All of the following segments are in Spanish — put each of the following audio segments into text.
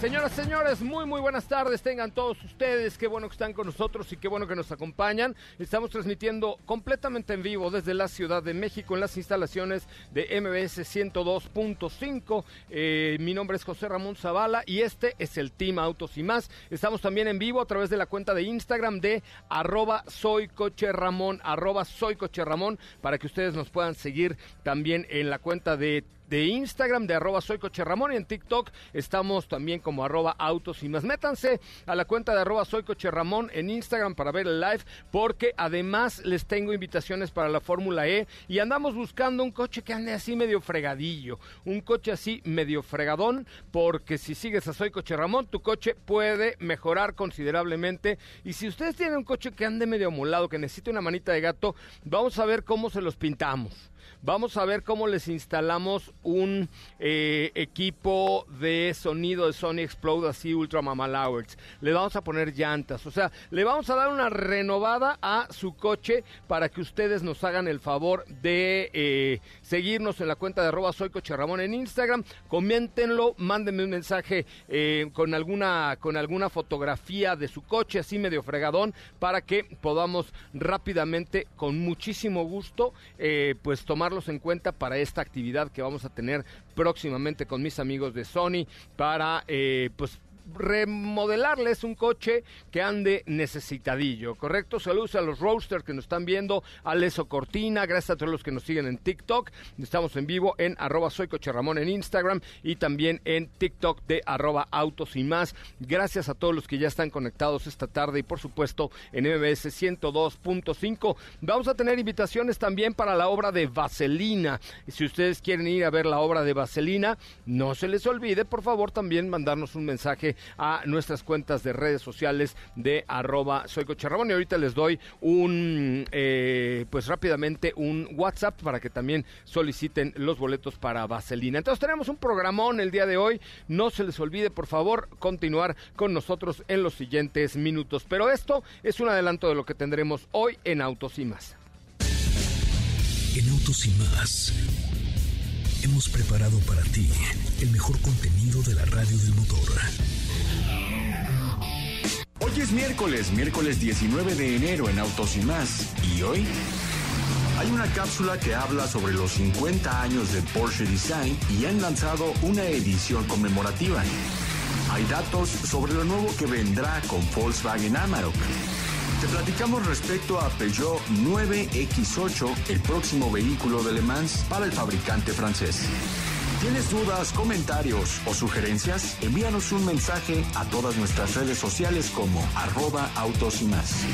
Señoras, señores, muy, muy buenas tardes. Tengan todos ustedes. Qué bueno que están con nosotros y qué bueno que nos acompañan. Estamos transmitiendo completamente en vivo desde la Ciudad de México en las instalaciones de MBS 102.5. Eh, mi nombre es José Ramón Zavala y este es el Team Autos y más. Estamos también en vivo a través de la cuenta de Instagram de arroba soy coche Ramón, arroba soy coche Ramón, para que ustedes nos puedan seguir también en la cuenta de de Instagram de arroba soy coche Ramón y en TikTok estamos también como arroba autos y más. Métanse a la cuenta de arroba soy coche Ramón en Instagram para ver el live porque además les tengo invitaciones para la Fórmula E y andamos buscando un coche que ande así medio fregadillo, un coche así medio fregadón porque si sigues a soy coche Ramón tu coche puede mejorar considerablemente y si ustedes tienen un coche que ande medio amolado, que necesite una manita de gato, vamos a ver cómo se los pintamos. Vamos a ver cómo les instalamos un eh, equipo de sonido de Sony Explode así Ultra Mamalowers. Le vamos a poner llantas, o sea, le vamos a dar una renovada a su coche para que ustedes nos hagan el favor de eh, seguirnos en la cuenta de arroba soy coche Ramón en Instagram. Coméntenlo, mándenme un mensaje eh, con alguna con alguna fotografía de su coche así medio fregadón para que podamos rápidamente con muchísimo gusto pues tomar en cuenta para esta actividad que vamos a tener próximamente con mis amigos de Sony para eh, pues remodelarles un coche que ande necesitadillo, ¿correcto? Saludos a los roasters que nos están viendo, a Leso Cortina, gracias a todos los que nos siguen en TikTok. Estamos en vivo en arroba soy Ramón en Instagram y también en TikTok de arroba autos y más. Gracias a todos los que ya están conectados esta tarde y por supuesto en MBS 102.5. Vamos a tener invitaciones también para la obra de Vaselina. Si ustedes quieren ir a ver la obra de Vaselina, no se les olvide por favor también mandarnos un mensaje a nuestras cuentas de redes sociales de arroba soy Coche. Y ahorita les doy un, eh, pues rápidamente un WhatsApp para que también soliciten los boletos para Vaselina. Entonces tenemos un programón el día de hoy. No se les olvide, por favor, continuar con nosotros en los siguientes minutos. Pero esto es un adelanto de lo que tendremos hoy en Autos y más. En Autos y más hemos preparado para ti el mejor contenido de la radio del motor. Hoy es miércoles, miércoles 19 de enero en Autos y más. ¿Y hoy? Hay una cápsula que habla sobre los 50 años de Porsche Design y han lanzado una edición conmemorativa. Hay datos sobre lo nuevo que vendrá con Volkswagen Amarok. Te platicamos respecto a Peugeot 9X8, el próximo vehículo de Le Mans para el fabricante francés. ¿Tienes dudas, comentarios o sugerencias? Envíanos un mensaje a todas nuestras redes sociales como arroba autos y más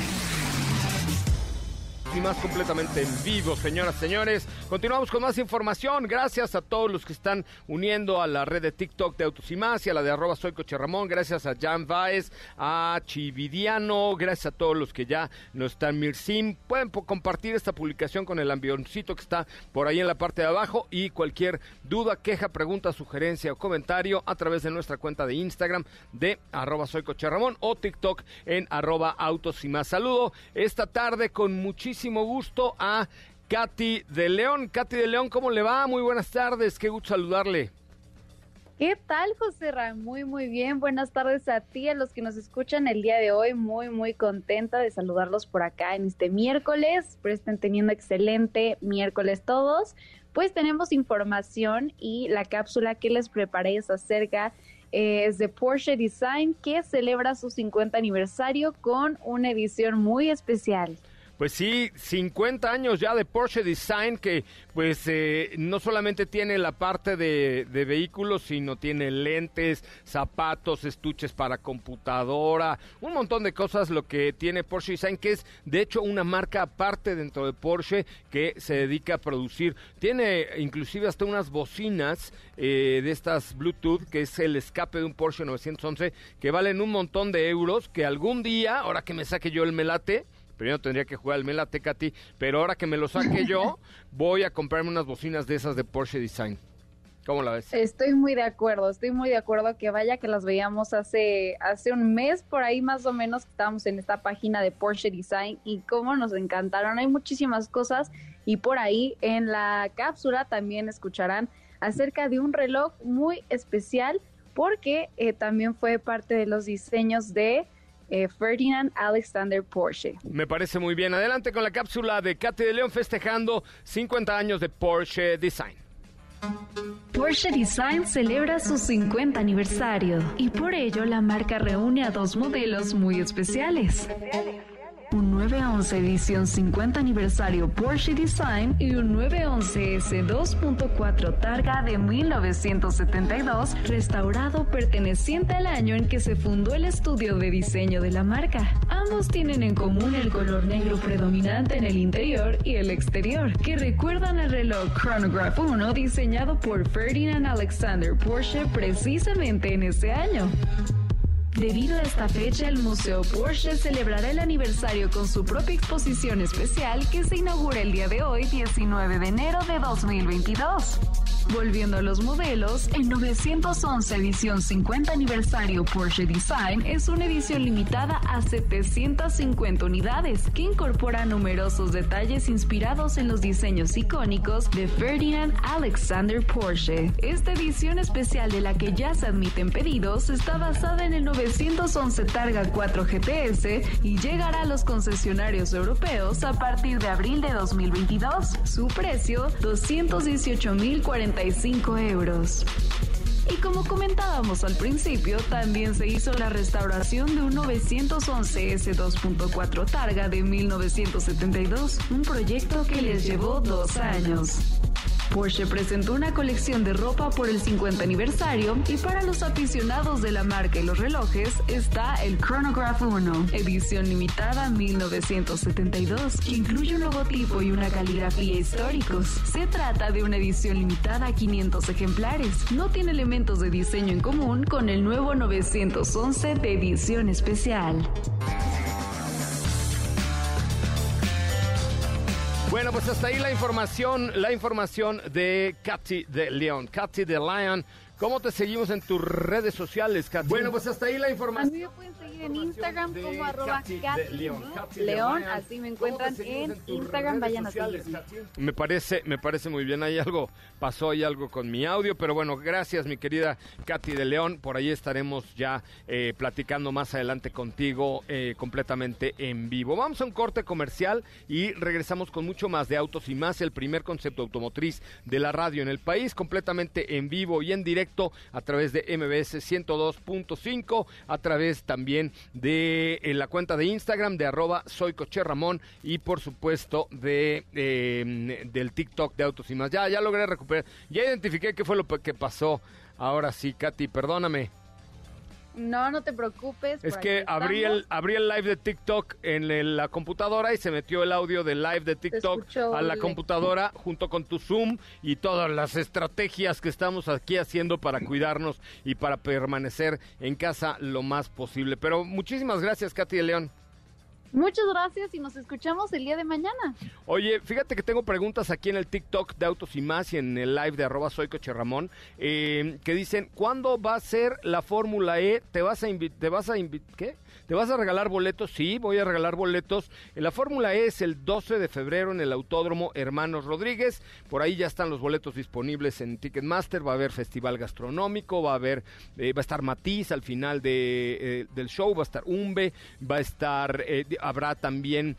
y más completamente en vivo, señoras, señores. Continuamos con más información. Gracias a todos los que están uniendo a la red de TikTok de Autos y Más y a la de arroba soy Coche Ramón. Gracias a Jan Baez, a Chividiano. Gracias a todos los que ya nos están Mirsim. Pueden compartir esta publicación con el ambioncito que está por ahí en la parte de abajo. Y cualquier duda, queja, pregunta, sugerencia o comentario a través de nuestra cuenta de Instagram de arroba soy Coche Ramón o TikTok en arroba Autos y Más. Saludo esta tarde con muchísimo gusto a Katy de León. Katy de León, ¿cómo le va? Muy buenas tardes, qué gusto saludarle. ¿Qué tal, José Ram? Muy, muy bien. Buenas tardes a ti, a los que nos escuchan el día de hoy. Muy, muy contenta de saludarlos por acá en este miércoles. Espero estén teniendo excelente miércoles todos. Pues tenemos información y la cápsula que les preparé es acerca eh, es de Porsche Design que celebra su 50 aniversario con una edición muy especial. Pues sí, 50 años ya de Porsche Design que pues eh, no solamente tiene la parte de, vehículos, sino tiene lentes, zapatos, estuches para computadora, un montón de cosas lo que tiene Porsche Design, que es de hecho una marca aparte dentro de Porsche que se dedica a producir. Tiene inclusive hasta unas bocinas eh, de estas Bluetooth, que es el escape de un Porsche 911, que valen un montón de euros, que algún día, ahora que me saque yo el melate, Primero tendría que jugar el Melate Katy, pero ahora que me lo saque yo, voy a comprarme unas bocinas de esas de Porsche Design. ¿Cómo la ves? Estoy muy de acuerdo, estoy muy de acuerdo que vaya que las veíamos hace, hace un mes por ahí más o menos que estábamos en esta página de Porsche Design y cómo nos encantaron. Hay muchísimas cosas y por ahí en la cápsula también escucharán acerca de un reloj muy especial porque eh, también fue parte de los diseños de eh, Ferdinand Alexander Porsche. Me parece muy bien. Adelante con la cápsula de Katy de León festejando 50 años de Porsche Design. Porsche Design celebra su 50 aniversario y por ello la marca reúne a dos modelos muy especiales un 911 edición 50 aniversario Porsche Design y un 911 S 2.4 Targa de 1972 restaurado perteneciente al año en que se fundó el estudio de diseño de la marca. Ambos tienen en común el color negro predominante en el interior y el exterior, que recuerdan al reloj Chronograph 1 diseñado por Ferdinand Alexander Porsche precisamente en ese año. Debido a esta fecha, el Museo Porsche celebrará el aniversario con su propia exposición especial que se inaugura el día de hoy, 19 de enero de 2022. Volviendo a los modelos, el 911 edición 50 aniversario Porsche Design es una edición limitada a 750 unidades que incorpora numerosos detalles inspirados en los diseños icónicos de Ferdinand Alexander Porsche. Esta edición especial de la que ya se admiten pedidos está basada en el 911 Targa 4 GTS y llegará a los concesionarios europeos a partir de abril de 2022. Su precio 218.040 euros. Y como comentábamos al principio, también se hizo la restauración de un 911 S2.4 Targa de 1972, un proyecto que les llevó dos años. Porsche presentó una colección de ropa por el 50 aniversario y para los aficionados de la marca y los relojes está el Chronograph 1, edición limitada 1972, que incluye un logotipo y una caligrafía históricos. Se trata de una edición limitada a 500 ejemplares. No tiene elementos de diseño en común con el nuevo 911 de edición especial. Bueno, pues hasta ahí la información, la información de Katy de León. Katy de Lion ¿Cómo te seguimos en tus redes sociales, Katy? Bueno, pues hasta ahí la información. A mí me pueden seguir en Instagram como arroba León. León, así me encuentran en Instagram, vayan a seguirme. Me parece, me parece muy bien, hay algo, pasó ahí algo con mi audio, pero bueno, gracias mi querida Katy de León, por ahí estaremos ya eh, platicando más adelante contigo eh, completamente en vivo. Vamos a un corte comercial y regresamos con mucho más de autos y más, el primer concepto automotriz de la radio en el país, completamente en vivo y en directo a través de MBS 102.5, a través también de la cuenta de Instagram de arroba soy Coche Ramón y por supuesto de em, del TikTok de Autos y más. Ya, ya logré recuperar, ya identifiqué qué fue lo que pasó. Ahora sí, Katy, perdóname. No, no te preocupes. Es que abrí el, abrí el live de TikTok en la computadora y se metió el audio del live de TikTok a la computadora junto con tu Zoom y todas las estrategias que estamos aquí haciendo para cuidarnos y para permanecer en casa lo más posible. Pero muchísimas gracias, Katy de León. Muchas gracias y nos escuchamos el día de mañana. Oye, fíjate que tengo preguntas aquí en el TikTok de Autos y Más y en el live de arroba soy Coche Ramón, eh, que dicen, ¿cuándo va a ser la Fórmula E? ¿Te vas a invitar? ¿Te vas a ¿Qué? ¿Te vas a regalar boletos? Sí, voy a regalar boletos. La Fórmula E es el 12 de febrero en el Autódromo Hermanos Rodríguez. Por ahí ya están los boletos disponibles en Ticketmaster. Va a haber festival gastronómico, va a haber, eh, va a estar Matiz al final de, eh, del show, va a estar Umbe, va a estar habrá también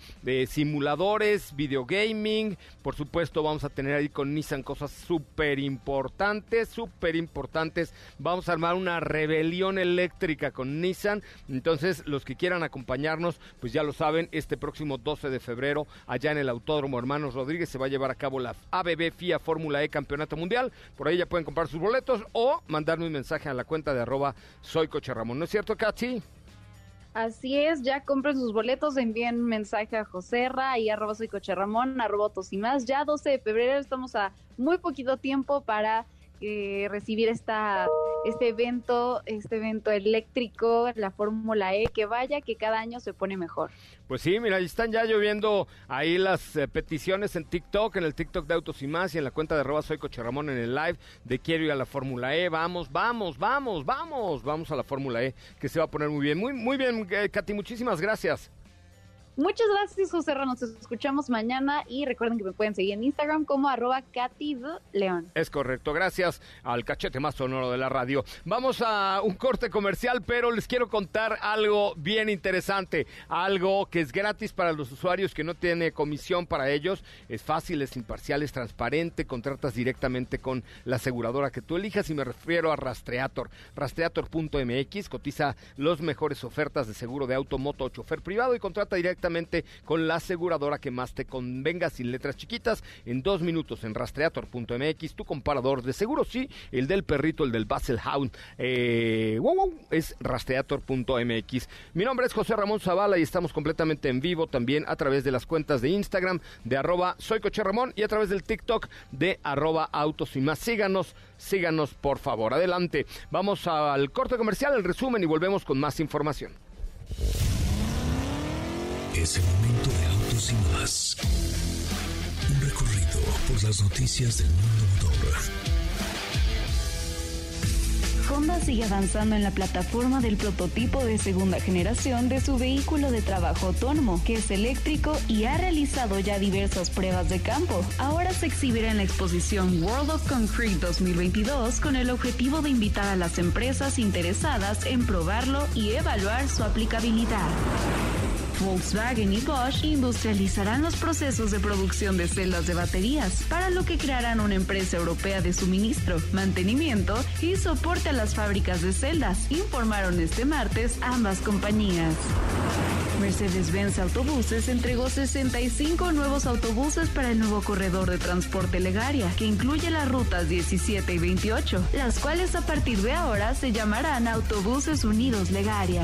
simuladores, videogaming, por supuesto vamos a tener ahí con Nissan cosas súper importantes, súper importantes. Vamos a armar una rebelión eléctrica con Nissan, entonces los que quieran acompañarnos, pues ya lo saben, este próximo 12 de febrero, allá en el Autódromo Hermanos Rodríguez, se va a llevar a cabo la ABB FIA Fórmula E Campeonato Mundial. Por ahí ya pueden comprar sus boletos o mandarme un mensaje a la cuenta de arroba soy. ¿No es cierto, Katy? Así es, ya compren sus boletos, envíen mensaje a Joserra y arroba soy Coche Ramón, y más. Ya 12 de febrero estamos a muy poquito tiempo para eh, recibir esta, este evento, este evento eléctrico, la Fórmula E, que vaya que cada año se pone mejor. Pues sí, mira, están ya lloviendo ahí las eh, peticiones en TikTok, en el TikTok de Autos y Más y en la cuenta de arroba soy Coche en el live de quiero ir a la Fórmula E. Vamos, vamos, vamos, vamos, vamos a la Fórmula E, que se va a poner muy bien. Muy, muy bien, eh, Katy, muchísimas gracias. Muchas gracias, José Nos escuchamos mañana y recuerden que me pueden seguir en Instagram como arroba León. Es correcto, gracias al cachete más sonoro de la radio. Vamos a un corte comercial, pero les quiero contar algo bien interesante, algo que es gratis para los usuarios, que no tiene comisión para ellos, es fácil, es imparcial, es transparente, contratas directamente con la aseguradora que tú elijas y me refiero a Rastreator. Rastreator.mx cotiza los mejores ofertas de seguro de auto, moto o chofer privado y contrata directamente con la aseguradora que más te convenga sin letras chiquitas. En dos minutos en rastreator.mx, tu comparador de seguro, sí, el del perrito, el del Basel Hound, eh, es rastreator.mx. Mi nombre es José Ramón Zavala y estamos completamente en vivo también a través de las cuentas de Instagram de arroba soy Ramón y a través del TikTok de arroba autos y más. Síganos, síganos por favor. Adelante. Vamos al corte comercial, el resumen y volvemos con más información. Es el momento de autos y más. Un recorrido por las noticias del mundo motor. Honda sigue avanzando en la plataforma del prototipo de segunda generación de su vehículo de trabajo autónomo, que es eléctrico y ha realizado ya diversas pruebas de campo. Ahora se exhibirá en la exposición World of Concrete 2022 con el objetivo de invitar a las empresas interesadas en probarlo y evaluar su aplicabilidad. Volkswagen y Bosch industrializarán los procesos de producción de celdas de baterías, para lo que crearán una empresa europea de suministro, mantenimiento y soporte a las fábricas de celdas, informaron este martes ambas compañías. Mercedes-Benz Autobuses entregó 65 nuevos autobuses para el nuevo corredor de transporte Legaria, que incluye las rutas 17 y 28, las cuales a partir de ahora se llamarán Autobuses Unidos Legaria.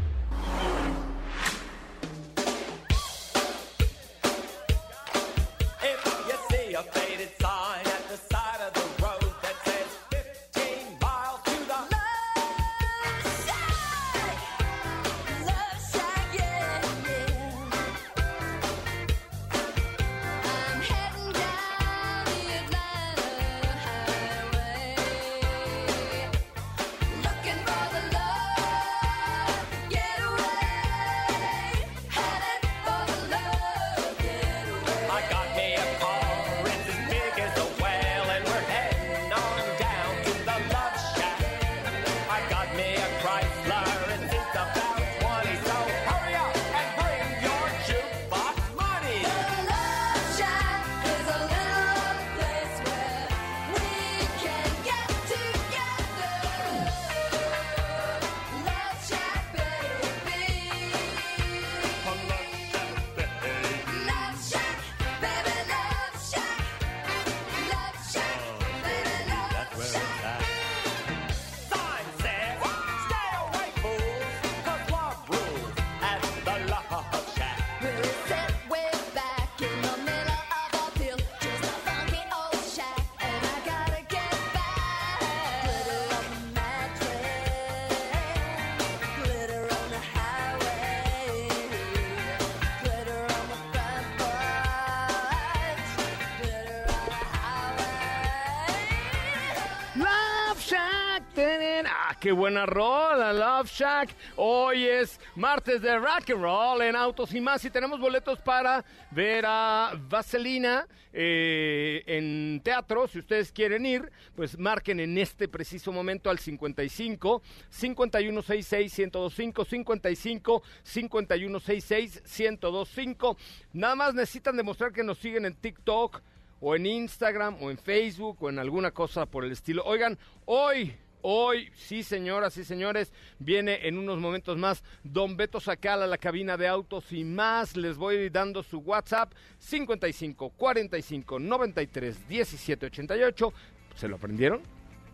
Qué buena rola, Love Shack. Hoy es martes de rock and roll en Autos y más y tenemos boletos para ver a Vaselina eh, en teatro. Si ustedes quieren ir, pues marquen en este preciso momento al 55 5166 1025 55 5166 1025. Nada más necesitan demostrar que nos siguen en TikTok o en Instagram o en Facebook o en alguna cosa por el estilo. Oigan, hoy Hoy, sí señoras y señores, viene en unos momentos más Don Beto Sacal a la cabina de autos y más. Les voy dando su WhatsApp 55 45 93 17 88. ¿Se lo aprendieron?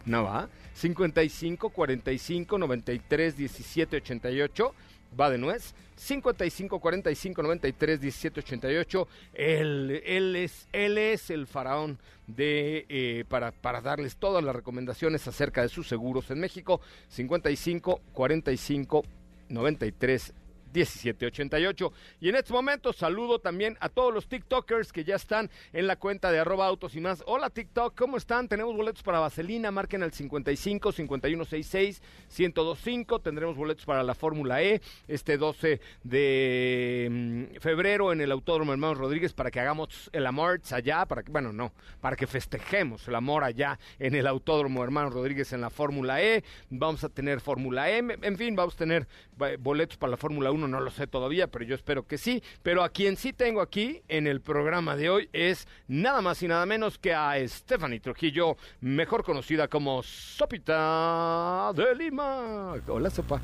No va. 55 45 93 17 88 va de nuez. 55 45 93 17 88. Él, él, es, él es el faraón de eh, para, para darles todas las recomendaciones acerca de sus seguros en México. 55 45 93 1788. Y en este momento saludo también a todos los TikTokers que ya están en la cuenta de arroba autos y más. Hola TikTok, ¿cómo están? Tenemos boletos para Vaselina, marquen al 55 5166 1025. Tendremos boletos para la Fórmula E este 12 de mm, febrero en el Autódromo Hermanos Rodríguez para que hagamos el amor allá, para que, bueno, no, para que festejemos el amor allá en el Autódromo Hermanos Rodríguez en la Fórmula E. Vamos a tener Fórmula E, en fin, vamos a tener eh, boletos para la Fórmula 1 no lo sé todavía, pero yo espero que sí. Pero a quien sí tengo aquí en el programa de hoy es nada más y nada menos que a Stephanie Trujillo, mejor conocida como Sopita de Lima. Hola, Sopa.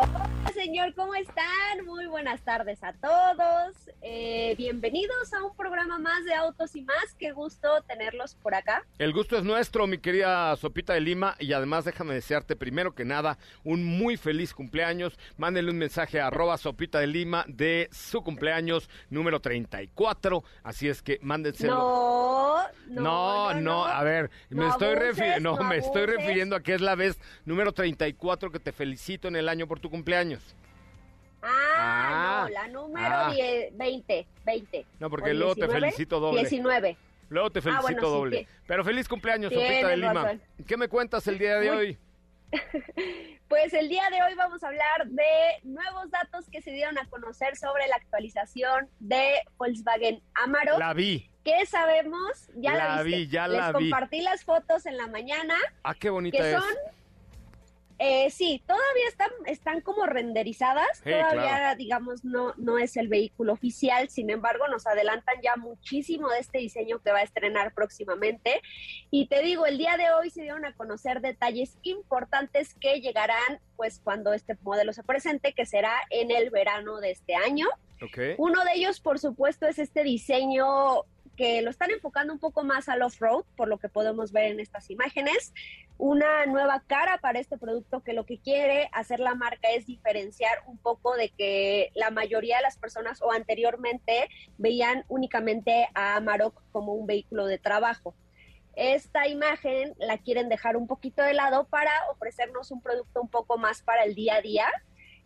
Hola señor, ¿cómo están? Muy buenas tardes a todos. Eh, bienvenidos a un programa más de Autos y más. Qué gusto tenerlos por acá. El gusto es nuestro, mi querida Sopita de Lima. Y además déjame desearte primero que nada un muy feliz cumpleaños. Mándenle un mensaje a arroba Sopita de Lima de su cumpleaños número 34. Así es que mándenselo. No, no, no, a ver, me estoy refiriendo, no, me estoy refiriendo a que es la vez número 34 que te felicito en el año por tu cumpleaños. Ah, no, la número 20, ah. 20. No, porque luego te felicito doble. 19. Luego te ah, felicito doble. Pero feliz cumpleaños, Sopita de Lima. ¿Qué me cuentas el día de hoy? Pues el día de hoy vamos a hablar de nuevos datos que se dieron a conocer sobre la actualización de Volkswagen Amarok. La vi. ¿Qué sabemos? Ya la, vi, ya la vi. compartí las fotos en la mañana. Ah, qué bonita que son eh, sí, todavía están, están como renderizadas, todavía digamos no, no es el vehículo oficial, sin embargo nos adelantan ya muchísimo de este diseño que va a estrenar próximamente. Y te digo, el día de hoy se dieron a conocer detalles importantes que llegarán pues cuando este modelo se presente, que será en el verano de este año. Uno de ellos, por supuesto, es este diseño que lo están enfocando un poco más al off-road, por lo que podemos ver en estas imágenes. Una nueva cara para este producto que lo que quiere hacer la marca es diferenciar un poco de que la mayoría de las personas o anteriormente veían únicamente a Amarok como un vehículo de trabajo. Esta imagen la quieren dejar un poquito de lado para ofrecernos un producto un poco más para el día a día,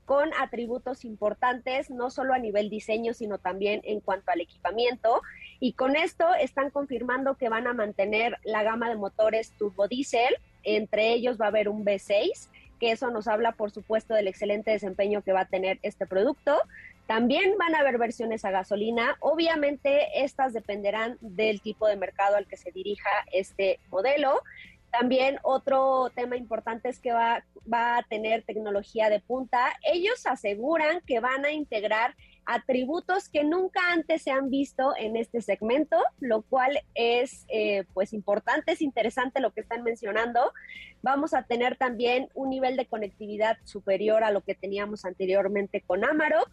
con atributos importantes, no solo a nivel diseño, sino también en cuanto al equipamiento. Y con esto están confirmando que van a mantener la gama de motores turbo diésel, entre ellos va a haber un V6, que eso nos habla por supuesto del excelente desempeño que va a tener este producto. También van a haber versiones a gasolina. Obviamente estas dependerán del tipo de mercado al que se dirija este modelo. También otro tema importante es que va, va a tener tecnología de punta. Ellos aseguran que van a integrar atributos que nunca antes se han visto en este segmento, lo cual es eh, pues importante, es interesante lo que están mencionando. Vamos a tener también un nivel de conectividad superior a lo que teníamos anteriormente con Amarok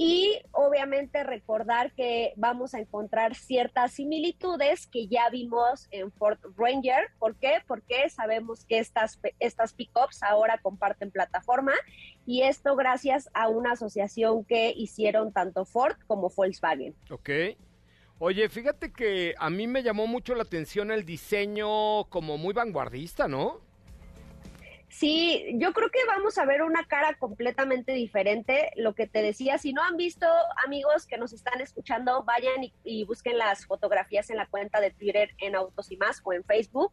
y obviamente recordar que vamos a encontrar ciertas similitudes que ya vimos en Ford Ranger. ¿Por qué? Porque sabemos que estas, estas pickups ahora comparten plataforma y esto gracias a una asociación que hicieron tanto Ford como Volkswagen. Ok. Oye, fíjate que a mí me llamó mucho la atención el diseño como muy vanguardista, ¿no? Sí, yo creo que vamos a ver una cara completamente diferente. Lo que te decía, si no han visto, amigos que nos están escuchando, vayan y, busquen las fotografías en la cuenta de Twitter en Autos y más o en Facebook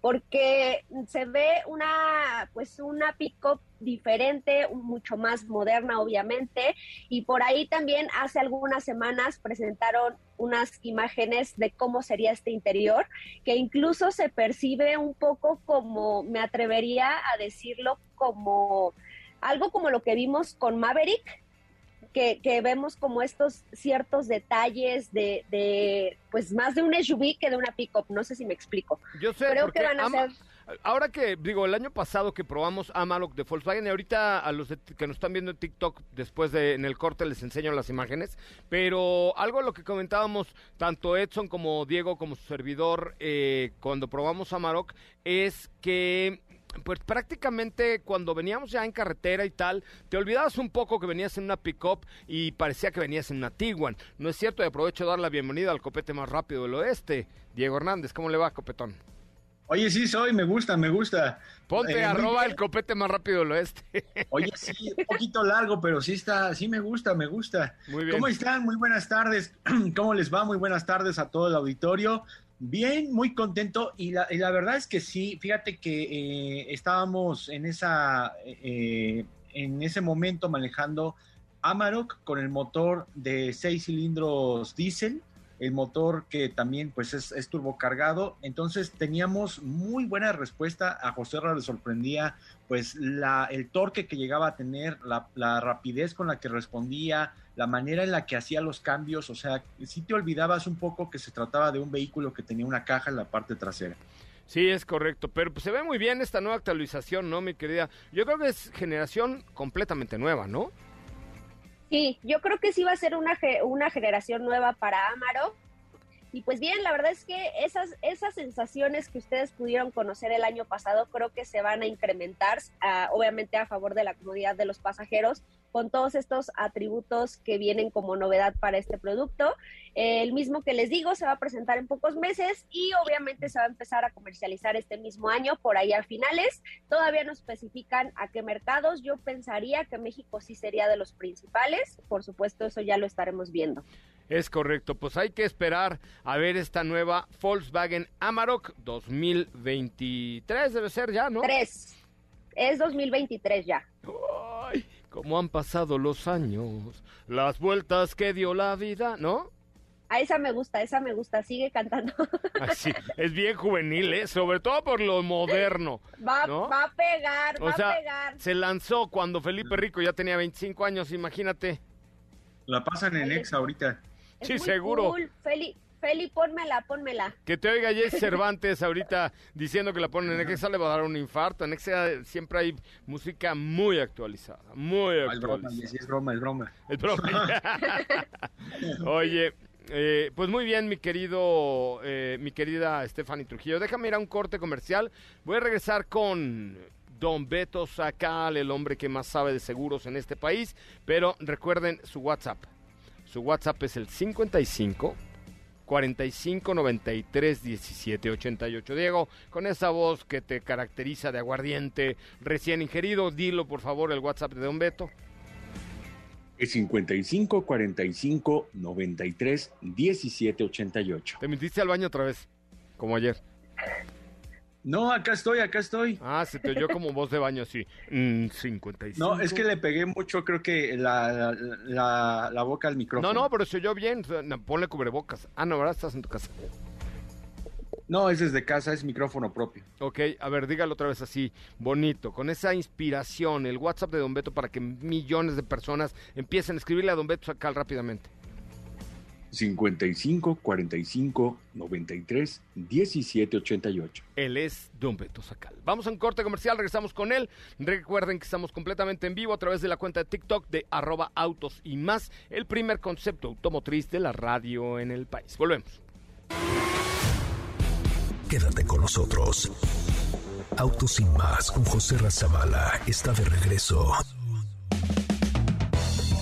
porque se ve una, pues una pick-up diferente, mucho más moderna, obviamente, y por ahí también hace algunas semanas presentaron unas imágenes de cómo sería este interior, que incluso se percibe un poco como, me atrevería a decirlo, como algo como lo que vimos con Maverick, que, vemos como estos ciertos detalles de, de, pues más de un SUV que de una pickup, no sé si me explico. Yo sé, Creo que van a ser... Ahora que, digo, el año pasado que probamos Amarok de Volkswagen, y ahorita a los que nos están viendo en TikTok, después de en el corte les enseño las imágenes, pero algo lo que comentábamos tanto Edson como Diego como su servidor eh, cuando probamos Amarok es que pues prácticamente cuando veníamos ya en carretera y tal, te olvidabas un poco que venías en una pick-up y parecía que venías en una Tiguan. No es cierto, y aprovecho de dar la bienvenida al copete más rápido del oeste. Diego Hernández, ¿cómo le va, copetón? Oye, sí soy, me gusta, me gusta. Ponte, eh, arroba el copete más rápido del oeste. Oye, sí, un poquito largo, pero sí está, sí me gusta, me gusta. Muy bien. ¿Cómo están? Muy buenas tardes. ¿Cómo les va? Muy buenas tardes a todo el auditorio. Bien, muy contento. Y la, verdad es que sí, fíjate que eh, estábamos en, esa, eh, en ese momento manejando Amarok con el motor de seis cilindros diésel, el motor que también pues es, turbocargado, entonces teníamos muy buena respuesta, a José Ra le sorprendía pues la, el torque que llegaba a tener, la, la rapidez con la que respondía, la manera en la que hacía los cambios, o sea, si te olvidabas un poco que se trataba de un vehículo que tenía una caja en la parte trasera. Sí, es correcto, pero pues, se ve muy bien esta nueva actualización, ¿no, mi querida? Yo creo que es generación completamente nueva, ¿no? Sí, yo creo que sí va a ser una, una generación nueva para Amaro. Y pues bien, la verdad es que esas, esas sensaciones que ustedes pudieron conocer el año pasado creo que se van a incrementar, ah, obviamente a favor de la comodidad de los pasajeros, con todos estos atributos que vienen como novedad para este producto. el mismo que les digo se va a presentar en pocos meses y obviamente se va a empezar a comercializar este mismo año por ahí a finales. Todavía no especifican a qué mercados. Yo pensaría que México sí sería de los principales. Por supuesto, eso ya lo estaremos viendo. Es correcto, pues hay que esperar a ver esta nueva Volkswagen Amarok 2023, debe ser ya, ¿no? Tres. Es 2023 ya. Ay, cómo han pasado los años, las vueltas que dio la vida, ¿no? A esa me gusta, esa me gusta, sigue cantando. Así, es bien juvenil, ¿eh? sobre todo por lo moderno. Va, va a pegar, va a pegar. Se lanzó cuando Felipe Rico ya tenía 25 años, imagínate. La pasan en ex ahorita sí, seguro. Feli, Feli, pónmela, pónmela. Que te oiga Jess Cervantes ahorita diciendo que la ponen en Exa le va a dar un infarto. En Exa siempre hay música muy actualizada, muy actualizada. es broma, es broma. Es broma. Oye, eh, pues muy bien, mi querido, eh, mi querida Stephanie Trujillo. Déjame ir a un corte comercial. Voy a regresar con Don Beto Sacal, el hombre que más sabe de seguros en este país. Pero recuerden su WhatsApp, su WhatsApp es el 55 45 93 17 88. Diego, con esa voz que te caracteriza de aguardiente recién ingerido, dilo por favor el WhatsApp de Don Beto. Es 55 45 93 17 88. Te metiste al baño otra vez, como ayer. No, acá estoy, acá estoy. Ah, se te oyó como voz de baño así. Mm, 55. No, es que le pegué mucho, creo que la, la, boca al micrófono. No, no, pero se oyó bien. Ponle cubrebocas. Ah, no, ¿verdad? Estás en tu casa. No, es desde casa, es micrófono propio. Ok, a ver, dígalo otra vez así, bonito, con esa inspiración, el WhatsApp de Don Beto para que millones de personas empiecen a escribirle a Don Beto Sacal rápidamente. 55 45 93 17 88. Él es Don Beto Sacal. Vamos a un corte comercial, regresamos con él. Recuerden que estamos completamente en vivo a través de la cuenta de TikTok de arroba autos y más, el primer concepto automotriz de la radio en el país. Volvemos. Quédate con nosotros. Autos y más con José Razabala está de regreso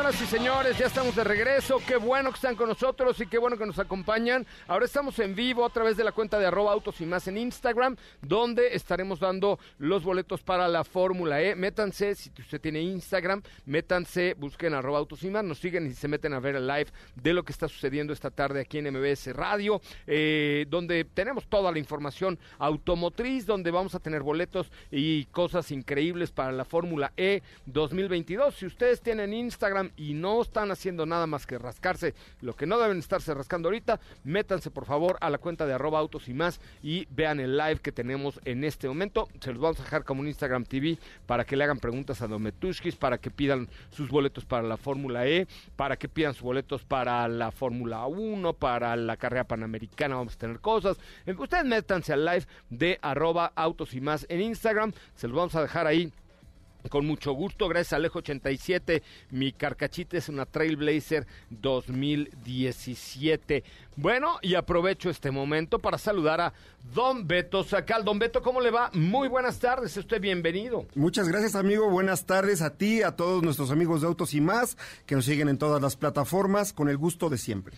Señoras y señores, ya estamos de regreso. Qué bueno que están con nosotros y qué bueno que nos acompañan. Ahora estamos en vivo a través de la cuenta de arroba autos y más en Instagram, donde estaremos dando los boletos para la Fórmula E. Métanse, si usted tiene Instagram, métanse, busquen arroba autos y más, nos siguen y se meten a ver el live de lo que está sucediendo esta tarde aquí en MBS Radio, eh, donde tenemos toda la información automotriz, donde vamos a tener boletos y cosas increíbles para la Fórmula E 2022. Si ustedes tienen Instagram, y no están haciendo nada más que rascarse lo que no deben estarse rascando ahorita, métanse por favor a la cuenta de arroba autos y más y vean el live que tenemos en este momento. Se los vamos a dejar como un Instagram TV para que le hagan preguntas a Dometushkis, para que pidan sus boletos para la Fórmula E, para que pidan sus boletos para la Fórmula 1, para la carrera panamericana, vamos a tener cosas. Ustedes métanse al live de arroba autos y más en Instagram, se los vamos a dejar ahí con mucho gusto, gracias a Alejo87, mi carcachita es una Trailblazer 2017. Bueno, y aprovecho este momento para saludar a Don Beto Sacal. Don Beto, ¿cómo le va? Muy buenas tardes, usted bienvenido. Muchas gracias, amigo. Buenas tardes a ti, a todos nuestros amigos de Autos y más, que nos siguen en todas las plataformas, con el gusto de siempre.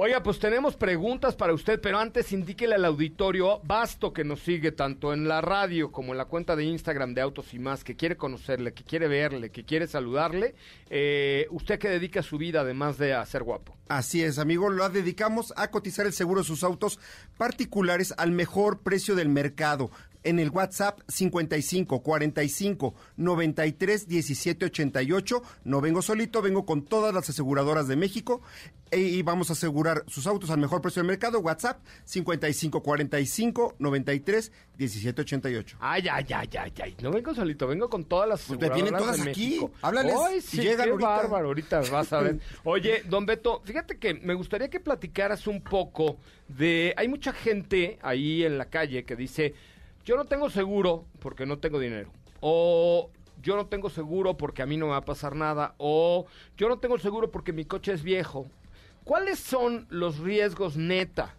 Oiga, pues tenemos preguntas para usted, pero antes indíquele al auditorio, basto que nos sigue tanto en la radio como en la cuenta de Instagram de Autos y más, que quiere conocerle, que quiere verle, que quiere saludarle, eh, usted que dedica su vida además de a ser guapo. Así es, amigo, lo dedicamos a cotizar el seguro de sus autos particulares al mejor precio del mercado en el WhatsApp 55 45 93 17 88. No vengo solito, vengo con todas las aseguradoras de México e, y vamos a asegurar sus autos al mejor precio del mercado. WhatsApp 55 45 93 17 88. Ay, ay, ay, ay, ay. No vengo solito, vengo con todas las pues aseguradoras. vienen todas aquí. Háblales. Ay, sí, qué ahorita. bárbaro. Ahorita vas a ver. Oye, don Beto, fíjate que me gustaría que platicaras un poco de. Hay mucha gente ahí en la calle que dice yo no tengo seguro porque no tengo dinero. O yo no tengo seguro porque a mí no me va a pasar nada. O yo no tengo seguro porque mi coche es viejo. ¿Cuáles son los riesgos neta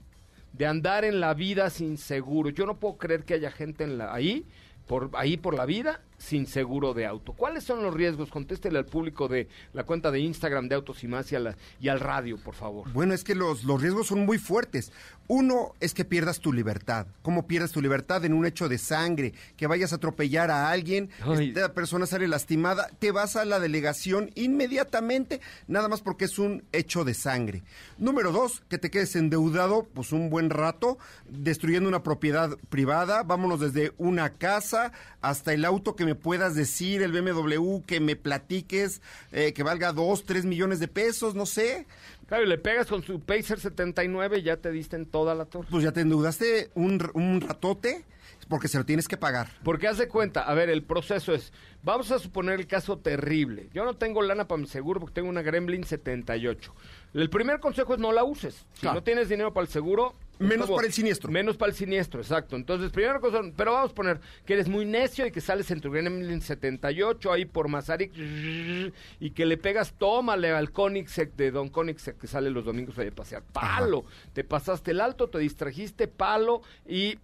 de andar en la vida sin seguro? Yo no puedo creer que haya gente en la, ahí, por, ahí por la vida, sin seguro de auto. ¿Cuáles son los riesgos? Contéstele al público de la cuenta de Instagram de Autos y Más y, y al radio, por favor. Bueno, es que los, los riesgos son muy fuertes. Uno es que pierdas tu libertad. ¿Cómo pierdas tu libertad en un hecho de sangre? Que vayas a atropellar a alguien, esta persona sale lastimada, te vas a la delegación inmediatamente, nada más porque es un hecho de sangre. Número dos, que te quedes endeudado pues un buen rato, destruyendo una propiedad privada. Vámonos desde una casa hasta el auto que me puedas decir, el BMW, que me platiques, eh, que valga dos, tres millones de pesos, no sé. Claro, y le pegas con su Pacer 79 y ya te diste en toda la torre. Pues ya te endeudaste un, un ratote Porque se lo tienes que pagar. Porque haz de cuenta, a ver, el proceso es, vamos a suponer el caso terrible. Yo no tengo lana para mi seguro porque tengo una Gremlin 78. El primer consejo es no la uses. Si no tienes dinero para el seguro... Menos para el siniestro. Menos para el siniestro, exacto. Entonces, primera cosa, pero vamos a poner que eres muy necio y que sales en tu Gremlin 78 ahí por Mazarik y que le pegas, tómale al Koenigsegg de Don Koenigsegg que sale los domingos a pasear. Palo. Te pasaste el alto, te distrajiste, palo y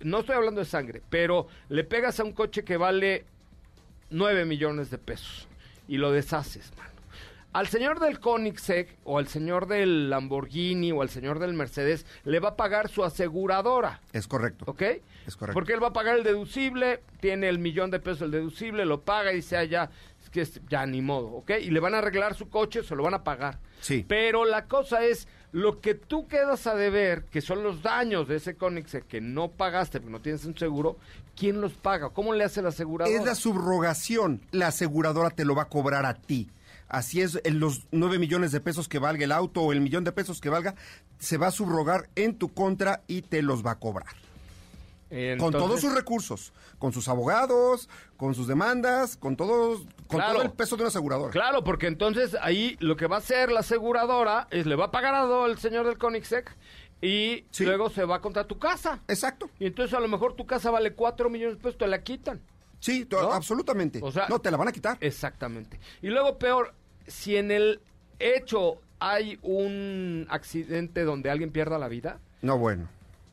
no estoy hablando de sangre, pero le pegas a un coche que vale 9 millones de pesos y lo deshaces, mano. Al señor del Koenigsegg o al señor del Lamborghini o al señor del Mercedes le va a pagar su aseguradora. Es correcto. ¿Ok? Es correcto. Porque él va a pagar el deducible, tiene el millón de pesos el deducible, lo paga y dice, ah, ya, es que ya ni modo, ¿ok? Y le van a arreglar su coche, se lo van a pagar. Sí. Pero la cosa es, lo que tú quedas a deber, que son los daños de ese Koenigsegg que no pagaste porque no tienes un seguro, ¿quién los paga? ¿Cómo le hace la aseguradora? Es la subrogación. La aseguradora te lo va a cobrar a ti. Así es, en los nueve millones de pesos que valga el auto o el millón de pesos que valga, se va a subrogar en tu contra y te los va a cobrar. Con todos sus recursos, con sus abogados, con sus demandas, con todos, con todo el peso de una aseguradora. Claro, porque entonces ahí lo que va a hacer la aseguradora es le va a pagar al señor del Koenigsegg y luego se va contra tu casa. Exacto. Y entonces a lo mejor tu casa vale cuatro millones de pesos, te la quitan. Sí, absolutamente. O sea, no, te la van a quitar. Exactamente. Y luego peor, si en el hecho hay un accidente donde alguien pierda la vida. No, bueno.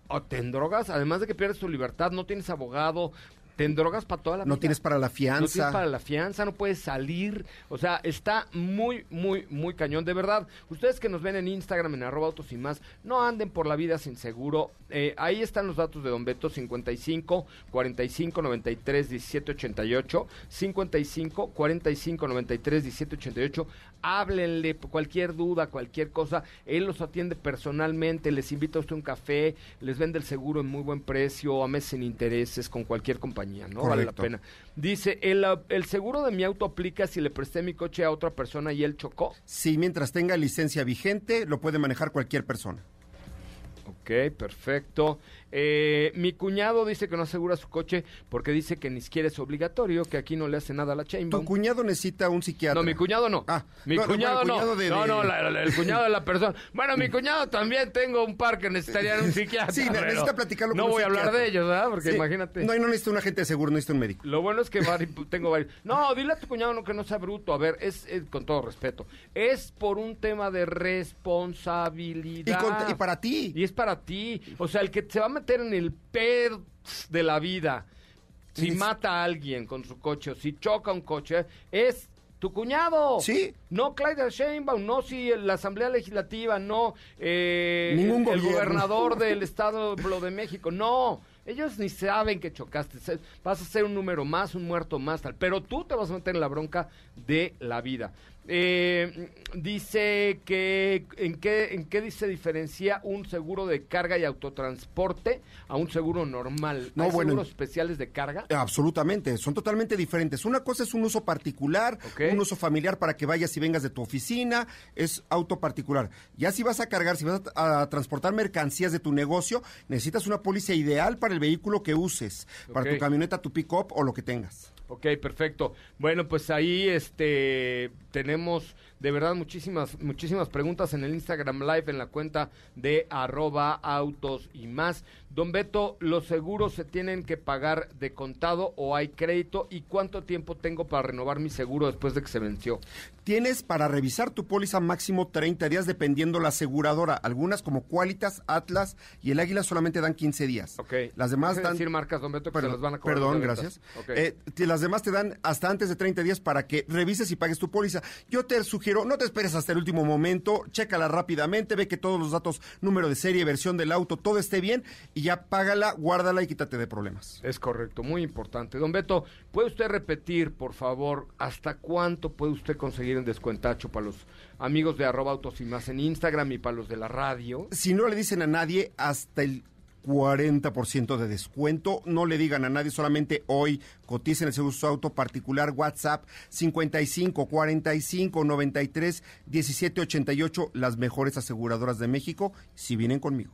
O te drogas, además de que pierdes tu libertad, no tienes abogado, te drogas para toda la vida. No tienes para la fianza. No tienes para la fianza, no puedes salir. O sea, está muy, muy, muy cañón. De verdad, ustedes que nos ven en Instagram, en arroba autos y más, no anden por la vida sin seguro. Eh, ahí están los datos de Don Beto, 55 45 93 17 88. 55 45 93 17 88. Háblenle cualquier duda, cualquier cosa. Él los atiende personalmente, les invita a usted un café, les vende el seguro en muy buen precio, a meses sin intereses, con cualquier compañía ¿no? Vale la pena. Dice, el, el, seguro de mi auto aplica si le presté mi coche a otra persona y él chocó? Sí, mientras tenga licencia vigente, lo puede manejar cualquier persona. Ok, perfecto. Eh, mi cuñado dice que no asegura su coche porque dice que ni siquiera es obligatorio, que aquí no le hace nada a la Chainbaum. Tu cuñado necesita un psiquiatra. No, mi cuñado no. Ah, mi cuñado no. no, no, el cuñado de la persona. Bueno, mi cuñado también tengo un par que necesitarían un psiquiatra. Sí, necesita platicarlo con No voy a hablar de ellos, ¿verdad? Porque imagínate. No, y no necesita un agente de seguro, necesita un médico. Lo bueno es que tengo varios. No, dile a tu cuñado no, que no sea bruto. A ver, es, con todo respeto. Es por un tema de responsabilidad. Y, y para ti. Y es para ti. O sea, el que se va a meter en el de la vida, si mata a alguien con su coche o si choca un coche, es tu cuñado. Sí. No Clyde Sheinbaum, no si la Asamblea Legislativa, no eh, Ningún el gobernador del Estado de México, no. Ellos ni saben que chocaste. Vas a ser un número más, un muerto más, tal. Pero tú te vas a meter en la bronca de la vida. Eh, dice que ¿en qué, en qué se diferencia un seguro de carga y autotransporte a un seguro normal. No, bueno, seguros especiales de carga? Absolutamente, son totalmente diferentes. Una cosa es un uso particular, un uso familiar para que vayas y vengas de tu oficina, es auto particular. Ya si vas a cargar, si vas a, transportar mercancías de tu negocio, necesitas una póliza ideal para el vehículo que uses, para tu camioneta, tu pick-up o lo que tengas. Ok, perfecto. Bueno, pues ahí este tenemos de verdad muchísimas, muchísimas preguntas en el Instagram Live, en la cuenta de arroba autos y más. Don Beto, ¿los seguros se tienen que pagar de contado o hay crédito? ¿Y cuánto tiempo tengo para renovar mi seguro después de que se venció? Tienes para revisar tu póliza máximo 30 días dependiendo la aseguradora. Algunas como Qualitas, Atlas y el Águila solamente dan 15 días. Ok. Las demás dan... decir marcas, Don Beto, que perdón, se las van a cobrar. Perdón, gracias. Eh, las demás te dan hasta antes de 30 días para que revises y pagues tu póliza. Yo te sugiero, no te esperes hasta el último momento, chécala rápidamente, ve que todos los datos, número de serie, versión del auto, todo esté bien y ya págala, guárdala y quítate de problemas. Es correcto, muy importante. Don Beto, ¿puede usted repetir, por favor, hasta cuánto puede usted conseguir en descuentacho para los amigos de arroba autos y más en Instagram y para los de la radio? Si no le dicen a nadie, hasta el 40% de descuento. No le digan a nadie, solamente hoy coticen el seguro su auto particular WhatsApp 55 45 93 17 88, las mejores aseguradoras de México, si vienen conmigo.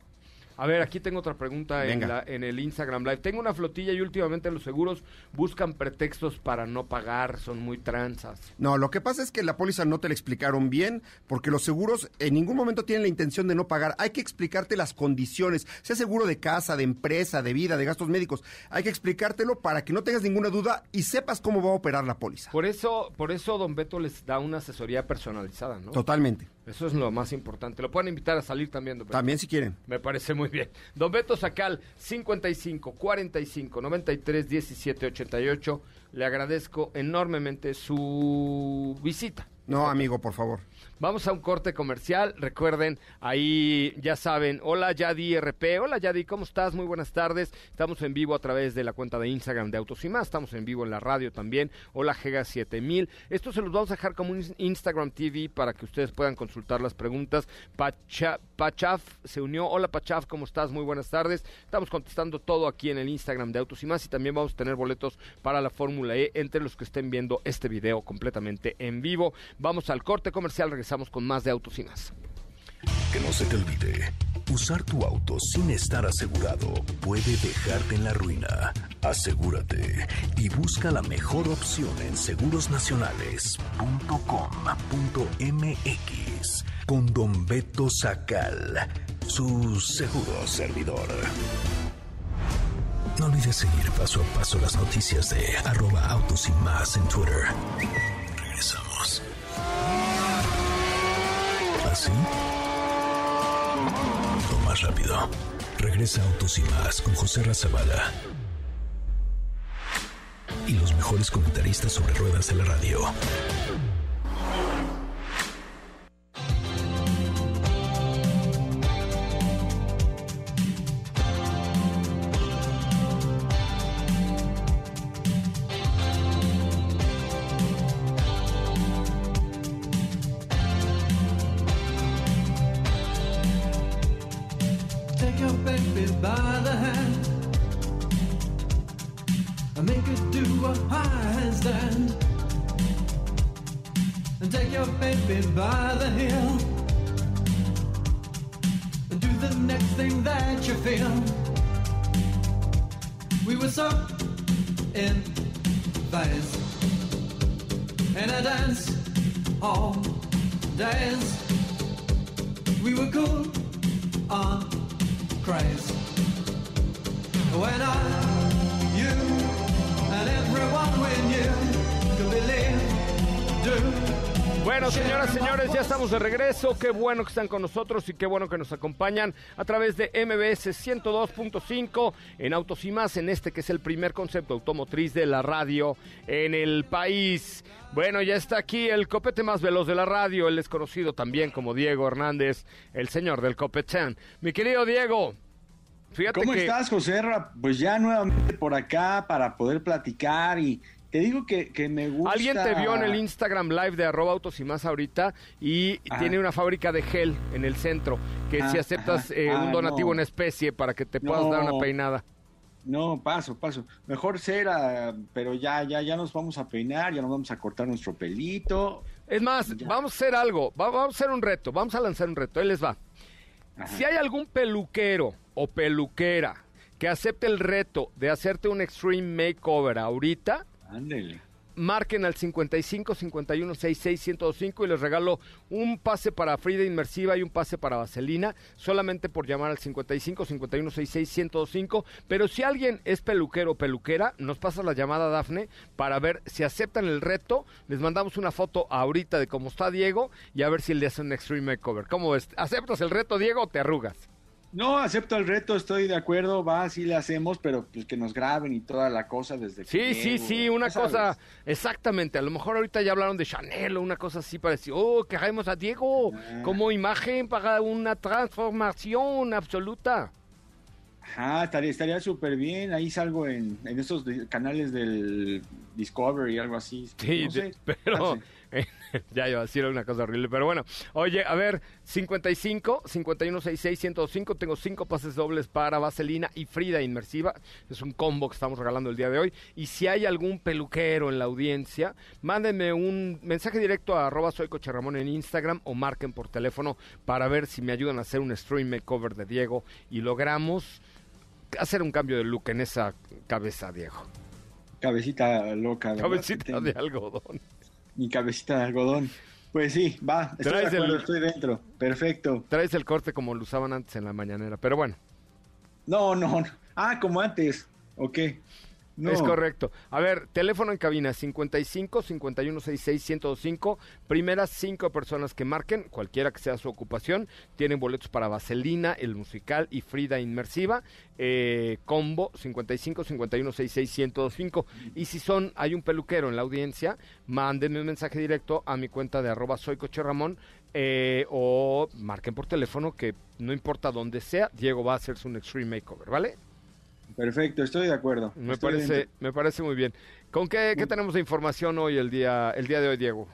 A ver, aquí tengo otra pregunta en, en, el Instagram Live. Tengo una flotilla y últimamente los seguros buscan pretextos para no pagar, son muy tranzas. No, lo que pasa es que la póliza no te la explicaron bien, porque los seguros en ningún momento tienen la intención de no pagar. Hay que explicarte las condiciones, sea seguro de casa, de empresa, de vida, de gastos médicos. Hay que explicártelo para que no tengas ninguna duda y sepas cómo va a operar la póliza. Por eso, por eso Don Beto les da una asesoría personalizada, ¿no? Totalmente. Eso es lo más importante. Lo pueden invitar a salir también, Don Beto. También si quieren. Me parece muy bien. Don Beto Sacal, 55 45 93 17 88. Le agradezco enormemente su visita. No, amigo, por favor. Vamos a un corte comercial. Recuerden, ahí ya saben. Hola Yadi RP. Hola Yadi, ¿cómo estás? Muy buenas tardes. Estamos en vivo a través de la cuenta de Instagram de Autos y Más. Estamos en vivo en la radio también. Hola Gega7000. Esto se los vamos a dejar como un Instagram TV para que ustedes puedan consultar las preguntas. Pachaf se unió. Hola Pachaf, ¿cómo estás? Muy buenas tardes. Estamos contestando todo aquí en el Instagram de Autos y Más y también vamos a tener boletos para la Fórmula E entre los que estén viendo este video completamente en vivo. Vamos al corte comercial regresamos con más de Autos y Más. Que no se te olvide, usar tu auto sin estar asegurado puede dejarte en la ruina. Asegúrate y busca la mejor opción en segurosnacionales.com.mx con Don Beto Sacal, su seguro servidor. No olvides seguir paso a paso las noticias de arroba autos y más en Twitter. Regresamos. ¿Así? O más rápido. Regresa Autos y más con José Razabala. Y los mejores comentaristas sobre ruedas de la radio. Regreso, qué bueno que están con nosotros y qué bueno que nos acompañan a través de MBS 102.5 en Autos y Más, en este que es el primer concepto automotriz de la radio en el país. Bueno, ya está aquí el copete más veloz de la radio, él es conocido también como Diego Hernández, el señor del copetán. Mi querido Diego, Fíjate ¿Cómo estás, José? Pues ya nuevamente por acá para poder platicar y te digo que, me gusta. Alguien te vio en el Instagram Live de arroba autos y más ahorita y tiene una fábrica de gel en el centro que si aceptas eh, un ah, donativo en especie para que te puedas dar una peinada. No, paso, paso. Mejor cera, pero ya, ya, ya nos vamos a peinar, ya nos vamos a cortar nuestro pelito. Es más, vamos a hacer algo, vamos a hacer un reto, vamos a lanzar un reto, él les va. Si hay algún peluquero o peluquera que acepte el reto de hacerte un extreme makeover ahorita, Ándele. Marquen al 55 51 66 105 y les regalo un pase para Frida Inmersiva y un pase para Vaselina, solamente por llamar al 55 51 66 105. Pero si alguien es peluquero o peluquera, nos pasa la llamada Dafne para ver si aceptan el reto. Les mandamos una foto ahorita de cómo está Diego y a ver si le hacen extreme makeover. ¿Cómo ves? ¿Aceptas el reto, Diego, o te arrugas? No, acepto el reto, estoy de acuerdo, va, sí le hacemos, pero pues que nos graben y toda la cosa desde Sí, sí, sí, una cosa, exactamente, a lo mejor ahorita ya hablaron de Chanel o una cosa así para decir, oh, queremos a Diego ah. como imagen para una transformación absoluta. Ajá, estaría estaría súper bien, ahí salgo en, en estos canales del Discovery, algo así. Sí, pero ya iba a decir una cosa horrible, pero bueno. Oye, a ver, 55, 5166 105, tengo cinco pases dobles para Vaselina y Frida Inmersiva. Es un combo que estamos regalando el día de hoy. Y si hay algún peluquero en la audiencia, mándenme un mensaje directo a arroba soy Ramón en Instagram o marquen por teléfono para ver si me ayudan a hacer un stream makeover de Diego y logramos hacer un cambio de look en esa cabeza, Diego. Cabecita loca. Cabecita de algodón. Mi cabecita de algodón. Pues sí, va, estoy, estoy dentro. Perfecto. Traes el corte como lo usaban antes en la mañanera, pero bueno. No, no, no. Ah, como antes. Ok. Es correcto. A ver, teléfono en cabina 55 51 66 105. Primeras cinco personas que marquen, cualquiera que sea su ocupación, tienen boletos para Vaselina, el musical y Frida Inmersiva. Eh, combo 55 51 66 105. Y si son, hay un peluquero en la audiencia, mándenme un mensaje directo a mi cuenta de arroba soy Coche Ramón. Eh, o marquen por teléfono que no importa dónde sea, Diego va a hacerse un extreme makeover, ¿vale? Perfecto, estoy de acuerdo. Me parece, me parece muy bien. ¿Con qué, tenemos de información hoy el día, el día de hoy, Diego?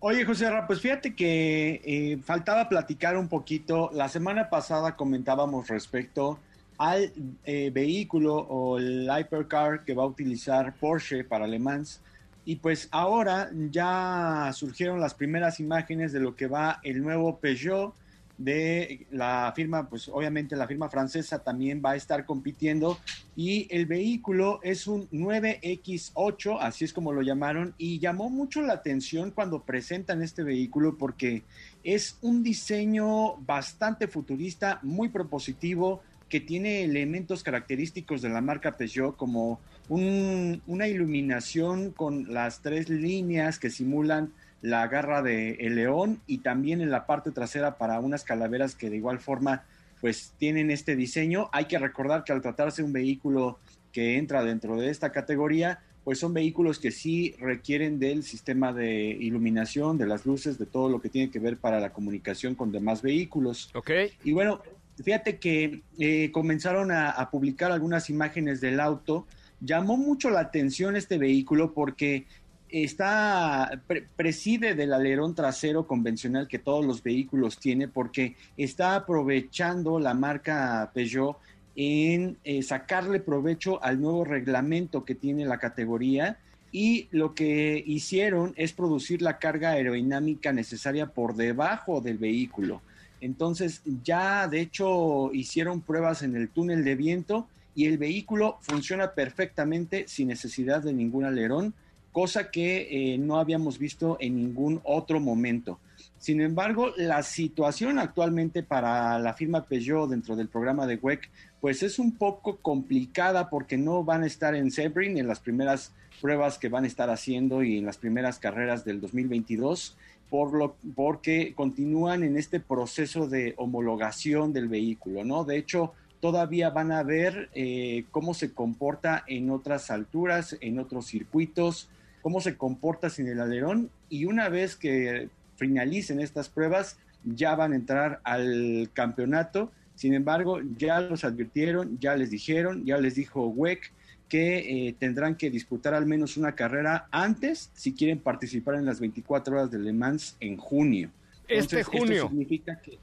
Oye, José Ra, pues fíjate que eh, faltaba platicar un poquito. La semana pasada comentábamos respecto al eh, vehículo o el hypercar que va a utilizar Porsche para Le Mans. Y pues ahora ya surgieron las primeras imágenes de lo que va el nuevo Peugeot de la firma, pues obviamente la firma francesa también va a estar compitiendo. Y el vehículo es un 9X8, así es como lo llamaron, y llamó mucho la atención cuando presentan este vehículo porque es un diseño bastante futurista, muy propositivo, que tiene elementos característicos de la marca Peugeot como una iluminación con las tres líneas que simulan la garra de el león y también en la parte trasera para unas calaveras que de igual forma pues tienen este diseño. Hay que recordar que al tratarse de un vehículo que entra dentro de esta categoría, pues son vehículos que sí requieren del sistema de iluminación, de las luces, de todo lo que tiene que ver para la comunicación con demás vehículos. Ok. Y bueno, fíjate que eh, comenzaron a, a publicar algunas imágenes del auto. Llamó mucho la atención este vehículo porque está preside del alerón trasero convencional que todos los vehículos tiene porque está aprovechando la marca Peugeot en eh, sacarle provecho al nuevo reglamento que tiene la categoría y lo que hicieron es producir la carga aerodinámica necesaria por debajo del vehículo. Entonces ya de hecho hicieron pruebas en el túnel de viento y el vehículo funciona perfectamente sin necesidad de ningún alerón cosa que eh, no habíamos visto en ningún otro momento. Sin embargo, la situación actualmente para la firma Peugeot dentro del programa de WEC, pues es un poco complicada porque no van a estar en Sebring en las primeras pruebas que van a estar haciendo y en las primeras carreras del 2022, por lo, porque continúan en este proceso de homologación del vehículo, ¿no? De hecho, todavía van a ver eh, cómo se comporta en otras alturas, en otros circuitos, cómo se comporta sin el alerón y una vez que finalicen estas pruebas ya van a entrar al campeonato. Sin embargo, ya los advirtieron, ya les dijeron, ya les dijo WEC que eh, tendrán que disputar al menos una carrera antes si quieren participar en las 24 horas de Le Mans en junio. este junio. significa que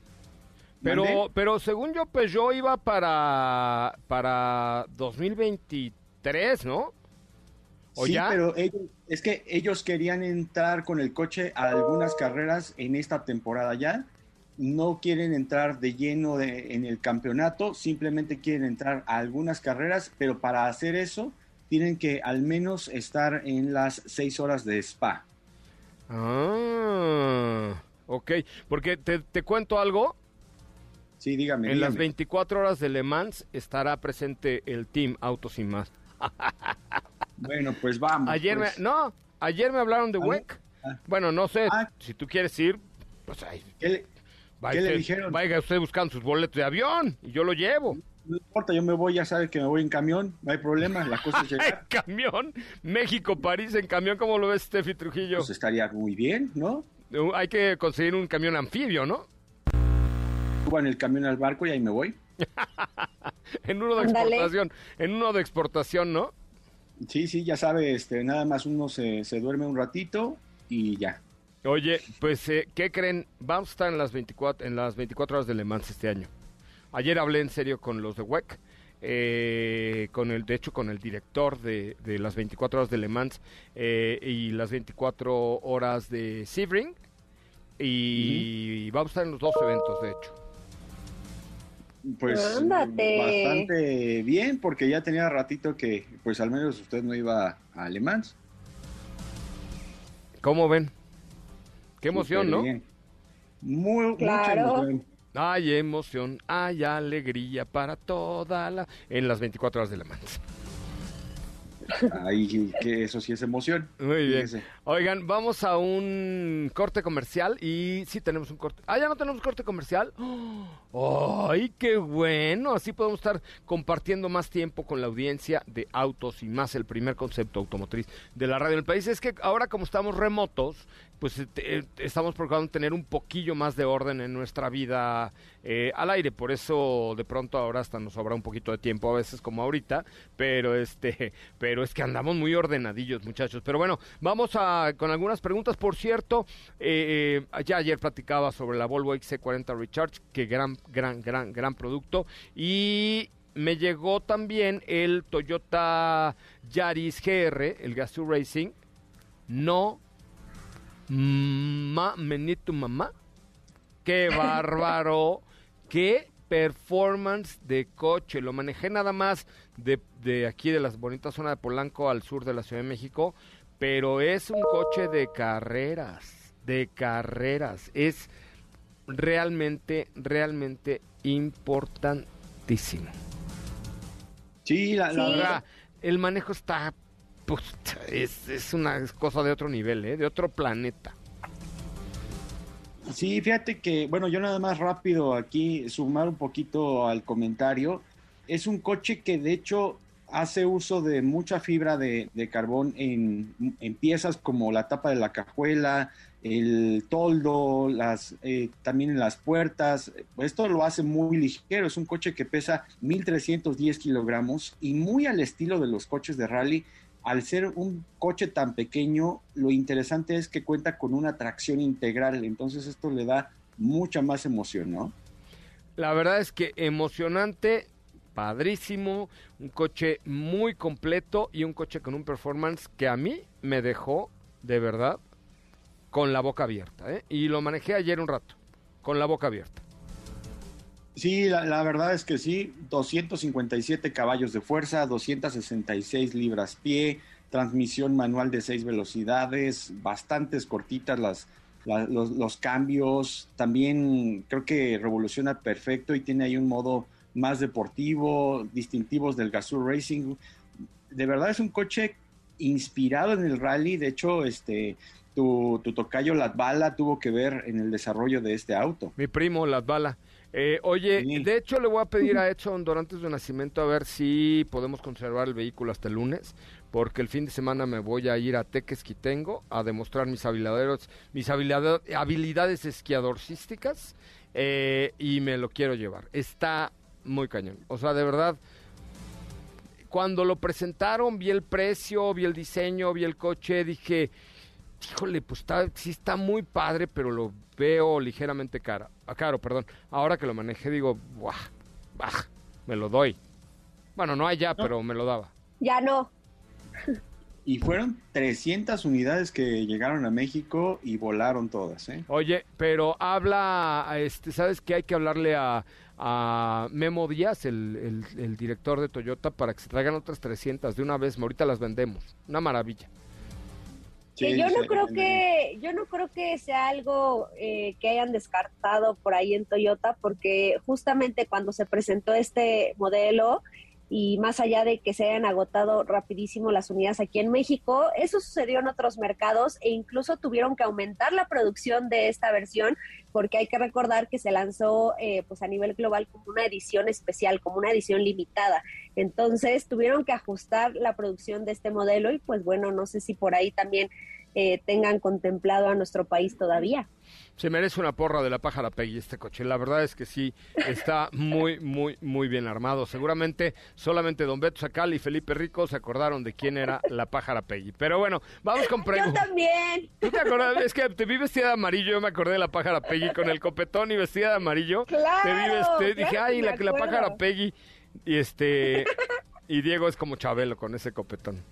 pero, pero según yo, pues yo iba para, para 2023, ¿no? sí, pero es que ellos querían entrar con el coche a algunas carreras en esta temporada ya. No quieren entrar de lleno en el campeonato, simplemente quieren entrar a algunas carreras, pero para hacer eso tienen que al menos estar en las seis horas de spa. Ah, ok, porque te, cuento algo. Sí, dígame. En las 24 horas de Le Mans estará presente el Team Autos y más. Bueno, pues vamos. Ayer pues. me, no, ayer me hablaron de WEC. Ah. Bueno, no sé, ah. si tú quieres ir, pues ahí. ¿Qué le, vaya, ¿qué le dijeron? Vaya usted buscando sus boletos de avión y yo lo llevo. No importa, yo me voy, ya sabe que me voy en camión, no hay problema, la cosa es llegar. ¿En camión? México, París, en camión, ¿cómo lo ves, Steffi Trujillo? Pues estaría muy bien, ¿no? Hay que conseguir un camión anfibio, ¿no? Subo en el camión al barco y ahí me voy. en uno de exportación, en uno de exportación, ¿no? Sí, sí, ya sabe, este, nada más uno se, se duerme un ratito y ya. Oye, pues, eh, ¿qué creen? Vamos a estar en las 24, en las 24 horas de Le Mans este año. Ayer hablé en serio con los de WEC, eh, con el, de hecho, con el director de, de las 24 horas de Le Mans eh, y las 24 horas de Sebring. Y vamos a estar en los dos eventos, de hecho. Pues bastante bien, porque ya tenía ratito que, pues al menos usted no iba a Le Mans. ¿Cómo ven? Qué emoción, ¿no? Muy, mucha emoción. Hay emoción, hay alegría para toda la... En las 24 horas de Le Mans. Ahí, que eso sí es emoción. Muy bien. Oigan, vamos a un corte comercial y sí tenemos un corte. Ah, ya no tenemos corte comercial. ¡Ay, qué bueno! Así podemos estar compartiendo más tiempo con la audiencia de autos y más el primer concepto automotriz de la radio en el país. Es que ahora como estamos remotos, pues eh, eh, estamos procurando tener un poquillo más de orden en nuestra vida eh, al aire. Por eso de pronto ahora hasta nos sobra un poquito de tiempo a veces como ahorita, pero este, pero es que andamos muy ordenadillos, muchachos. Pero bueno, vamos a con algunas preguntas. Por cierto, ya ayer platicaba sobre la Volvo XC40 Recharge, que gran, gran, gran, gran producto y me llegó también el Toyota Yaris GR, el Gazoo Racing. No Ma, menito mamá. Qué bárbaro. Qué performance de coche. Lo manejé nada más de, de aquí de la bonita zona de Polanco al sur de la Ciudad de México. Pero es un coche de carreras. De carreras. Es realmente, realmente importantísimo. Sí, la, verdad. El manejo está es, es una cosa de otro nivel, ¿eh? de otro planeta. Sí, fíjate que, bueno, yo nada más rápido aquí sumar un poquito al comentario. Es un coche que de hecho hace uso de mucha fibra de, carbón en, piezas como la tapa de la cajuela, el toldo, las, eh, también en las puertas. Esto lo hace muy ligero. Es un coche que pesa 1.310 kilogramos y muy al estilo de los coches de rally al ser un coche tan pequeño, lo interesante es que cuenta con una tracción integral, entonces esto le da mucha más emoción, ¿no? La verdad es que emocionante, padrísimo, un coche muy completo y un coche con un performance que a mí me dejó, de verdad, con la boca abierta. ¿eh? Y lo manejé ayer un rato, con la boca abierta. Sí, la, verdad es que sí, 257 caballos de fuerza, 266 libras pie, transmisión manual de seis velocidades, bastantes cortitas las, los, cambios, también creo que revoluciona perfecto y tiene ahí un modo más deportivo, distintivos del Gazoo Racing. De verdad es un coche inspirado en el rally, de hecho, este, tu, tu tocayo Latbala tuvo que ver en el desarrollo de este auto. Mi primo Latbala. Eh, oye, de hecho le voy a pedir a Edson Dorantes de Nacimiento a ver si podemos conservar el vehículo hasta el lunes, porque el fin de semana me voy a ir a Tequesquitengo a demostrar mis habilidades, mis habilidades esquiadorcísticas eh, y me lo quiero llevar. Está muy cañón. O sea, de verdad, cuando lo presentaron, vi el precio, vi el diseño, vi el coche, dije, híjole, pues está, sí está muy padre, pero lo veo ligeramente cara, ah, caro, perdón. Ahora que lo manejé digo, ¡buah! ¡Bah! Me lo doy. Bueno, no hay ya, pero me lo daba. Ya no. Y fueron 300 unidades que llegaron a México y volaron todas, ¿eh? Oye, pero habla, este, ¿sabes qué? Hay que hablarle a, a Memo Díaz, el, el, director de Toyota, para que se traigan otras 300 de una vez. Ahorita las vendemos. Una maravilla que yo no creo que yo no creo que sea algo eh, que hayan descartado por ahí en Toyota porque justamente cuando se presentó este modelo y más allá de que se hayan agotado rapidísimo las unidades aquí en México, eso sucedió en otros mercados e incluso tuvieron que aumentar la producción de esta versión porque hay que recordar que se lanzó eh, pues a nivel global como una edición especial, como una edición limitada. Entonces tuvieron que ajustar la producción de este modelo y pues bueno, no sé si por ahí también eh, tengan contemplado a nuestro país todavía se merece una porra de la pájara Peggy este coche. La verdad es que sí, está muy, muy, muy bien armado. Seguramente solamente Don Beto Sacal y Felipe Rico se acordaron de quién era la pájara Peggy. Pero bueno, vamos con preguntas. Yo también. ¿Tú te acordás? Es que te vi vestida de amarillo, yo me acordé de la pájara Peggy con el copetón y vestida de amarillo. Claro. Te vi vestida, dije, ay, la, la pájara Peggy. Y este... Y Diego es como Chabelo con ese copetón.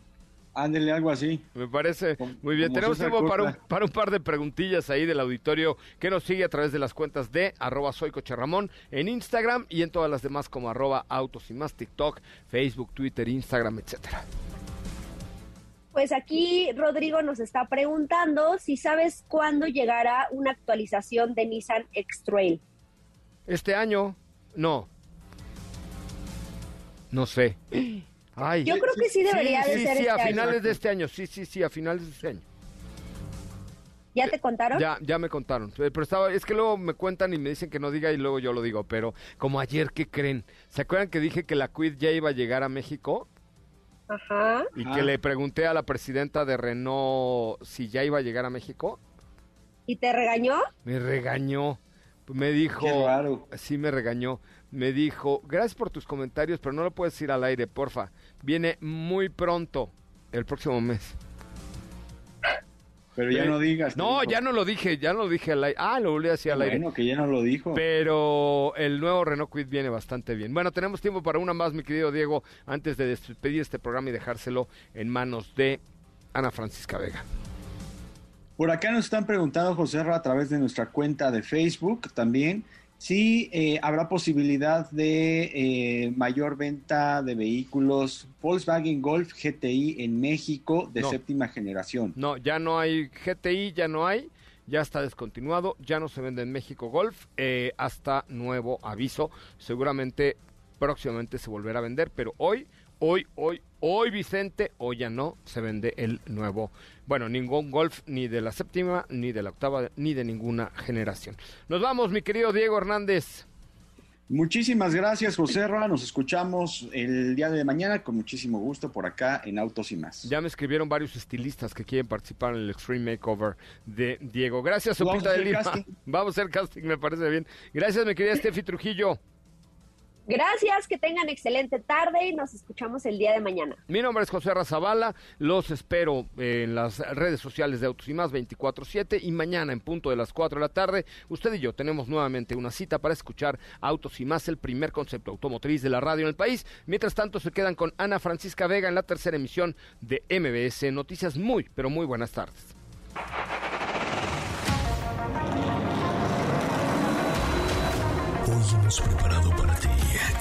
Ándele, algo así. Me parece muy bien. Tenemos tiempo para un, para un, par de preguntillas ahí del auditorio que nos sigue a través de las cuentas de arroba soy Ramón en Instagram y en todas las demás como arroba autos y más TikTok, Facebook, Twitter, Instagram, etcétera. Pues aquí Rodrigo nos está preguntando si sabes cuándo llegará una actualización de Nissan X-Trail. Este año, no. No sé. Yo creo que sí debería de ser. Sí, a este finales de este año. Sí, sí, sí, a finales de este año. ¿Ya te contaron? Ya, ya me contaron. Eh, pero estaba, es que luego me cuentan y me dicen que no diga y luego yo lo digo. Pero como ayer, ¿qué creen? ¿Se acuerdan que dije que la Quid ya iba a llegar a México? Ajá. Y que le pregunté a la presidenta de Renault si ya iba a llegar a México. ¿Y te regañó? Me regañó. Me dijo. Qué Sí, me regañó me dijo, gracias por tus comentarios, pero no lo puedes ir al aire, porfa. Viene muy pronto, el próximo mes. Pero ya no digas. No, ya no lo dije, ya no lo dije al aire. Ah, lo volví a decir al aire. Bueno, que ya no lo dijo. Pero el nuevo Renault Quid viene bastante bien. Bueno, tenemos tiempo para una más, mi querido Diego, antes de despedir este programa y dejárselo en manos de Ana Francisca Vega. Por acá nos están preguntando, José a través de nuestra cuenta de Facebook también, sí eh, habrá posibilidad de eh, mayor venta de vehículos Volkswagen Golf GTI en México de séptima generación. No, ya no hay GTI, ya no hay, ya está descontinuado, ya no se vende en México Golf eh, hasta nuevo aviso. Seguramente próximamente se volverá a vender, pero hoy, hoy, hoy, hoy Vicente, hoy ya no se vende el nuevo bueno, ningún golf ni de la séptima, ni de la octava, ni de ninguna generación. Nos vamos, mi querido Diego Hernández. Muchísimas gracias, José Ra. Nos escuchamos el día de mañana con muchísimo gusto por acá en Autos y más. Ya me escribieron varios estilistas que quieren participar en el Extreme Makeover de Diego. Gracias, Sopita de Lima. Vamos a hacer casting, me parece bien. Gracias, mi querida Steffi Trujillo. Gracias, que tengan excelente tarde y nos escuchamos el día de mañana. Mi nombre es José Razabala, los espero en las redes sociales de Autos y Más 24-7 y mañana en punto de las 4 de la tarde, usted y yo tenemos nuevamente una cita para escuchar Autos y Más, el primer concepto automotriz de la radio en el país. Mientras tanto, se quedan con Ana Francisca Vega en la tercera emisión de MBS Noticias. Muy, pero muy buenas tardes. Hoy hemos preparado para ti